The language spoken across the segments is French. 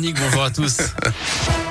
Bonjour à tous.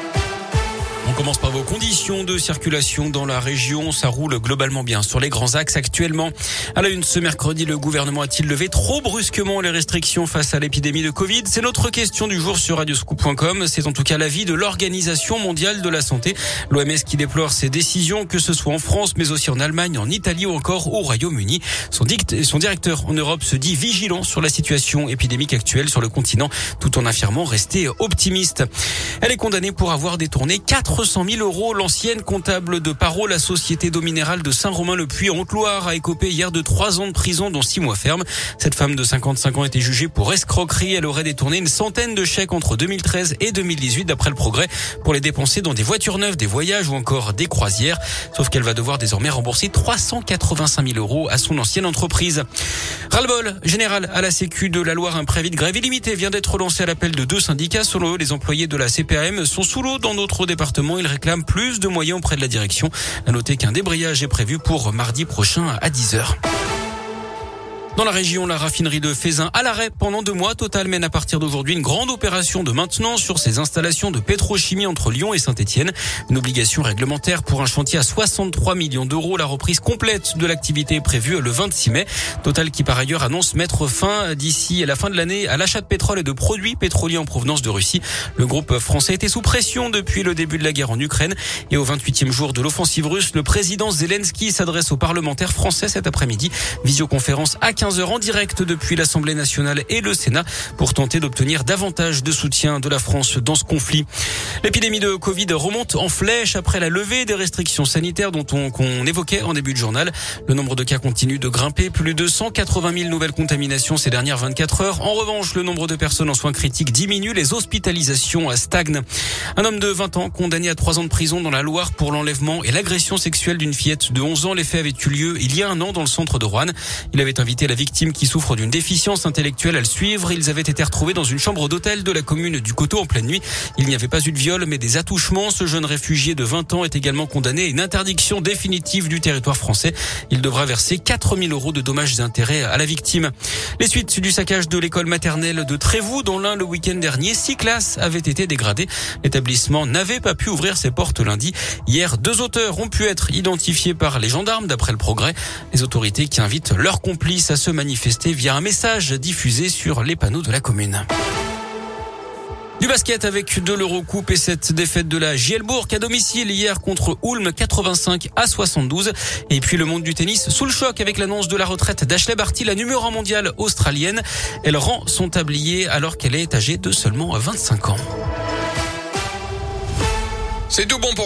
On commence par vos conditions de circulation dans la région. Ça roule globalement bien sur les grands axes actuellement. À la une, ce mercredi, le gouvernement a-t-il levé trop brusquement les restrictions face à l'épidémie de Covid? C'est notre question du jour sur radioscoop.com. C'est en tout cas l'avis de l'Organisation mondiale de la santé, l'OMS qui déplore ces décisions, que ce soit en France, mais aussi en Allemagne, en Italie ou encore au Royaume-Uni. Son, directeur en Europe se dit vigilant sur la situation épidémique actuelle sur le continent, tout en affirmant rester optimiste. Elle est condamnée pour avoir détourné 400 400 000 euros. L'ancienne comptable de Paro, la société d'eau minérale de Saint-Romain-le-Puy en Haute-Loire, a écopé hier de trois ans de prison, dont six mois ferme. Cette femme de 55 ans été jugée pour escroquerie. Elle aurait détourné une centaine de chèques entre 2013 et 2018, d'après le progrès, pour les dépenser dans des voitures neuves, des voyages ou encore des croisières. Sauf qu'elle va devoir désormais rembourser 385 000 euros à son ancienne entreprise. Ras-le-bol général à la Sécu de la Loire, un préavis de grève illimité vient d'être lancé à l'appel de deux syndicats. Selon eux, les employés de la CPAM sont sous l'eau dans notre département il réclame plus de moyens auprès de la direction. À noter qu'un débrayage est prévu pour mardi prochain à 10h. Dans la région, la raffinerie de Fézin à l'arrêt pendant deux mois. Total mène à partir d'aujourd'hui une grande opération de maintenance sur ses installations de pétrochimie entre Lyon et Saint-Etienne. Une obligation réglementaire pour un chantier à 63 millions d'euros. La reprise complète de l'activité est prévue le 26 mai. Total qui par ailleurs annonce mettre fin d'ici à la fin de l'année à l'achat de pétrole et de produits pétroliers en provenance de Russie. Le groupe français était sous pression depuis le début de la guerre en Ukraine. Et au 28e jour de l'offensive russe, le président Zelensky s'adresse aux parlementaires français cet après-midi. Visioconférence à 15 15h en direct depuis l'Assemblée nationale et le Sénat pour tenter d'obtenir davantage de soutien de la France dans ce conflit. L'épidémie de Covid remonte en flèche après la levée des restrictions sanitaires dont on, qu'on évoquait en début de journal. Le nombre de cas continue de grimper, plus de 180 000 nouvelles contaminations ces dernières 24 heures. En revanche, le nombre de personnes en soins critiques diminue, les hospitalisations stagnent. Un homme de 20 ans condamné à 3 ans de prison dans la Loire pour l'enlèvement et l'agression sexuelle d'une fillette de 11 ans. Les faits avaient eu lieu il y a un an dans le centre de Rouen. Il avait invité la victimes qui souffrent d'une déficience intellectuelle à le suivre. Ils avaient été retrouvés dans une chambre d'hôtel de la commune du Coteau en pleine nuit. Il n'y avait pas eu de viol, mais des attouchements. Ce jeune réfugié de 20 ans est également condamné à une interdiction définitive du territoire français. Il devra verser 4000 euros de dommages et intérêts à la victime. Les suites du saccage de l'école maternelle de Trévoux, dont l'un le week-end dernier, six classes avaient été dégradées. L'établissement n'avait pas pu ouvrir ses portes lundi. Hier, deux auteurs ont pu être identifiés par les gendarmes, d'après le progrès. Les autorités qui invitent leurs complices se manifester via un message diffusé sur les panneaux de la commune. Du basket avec de l'Eurocoupe et cette défaite de la Gielbourg à domicile hier contre Ulm 85 à 72. Et puis le monde du tennis sous le choc avec l'annonce de la retraite d'Ashley Barty, la numéro 1 mondiale australienne. Elle rend son tablier alors qu'elle est âgée de seulement 25 ans. C'est tout bon pour moi.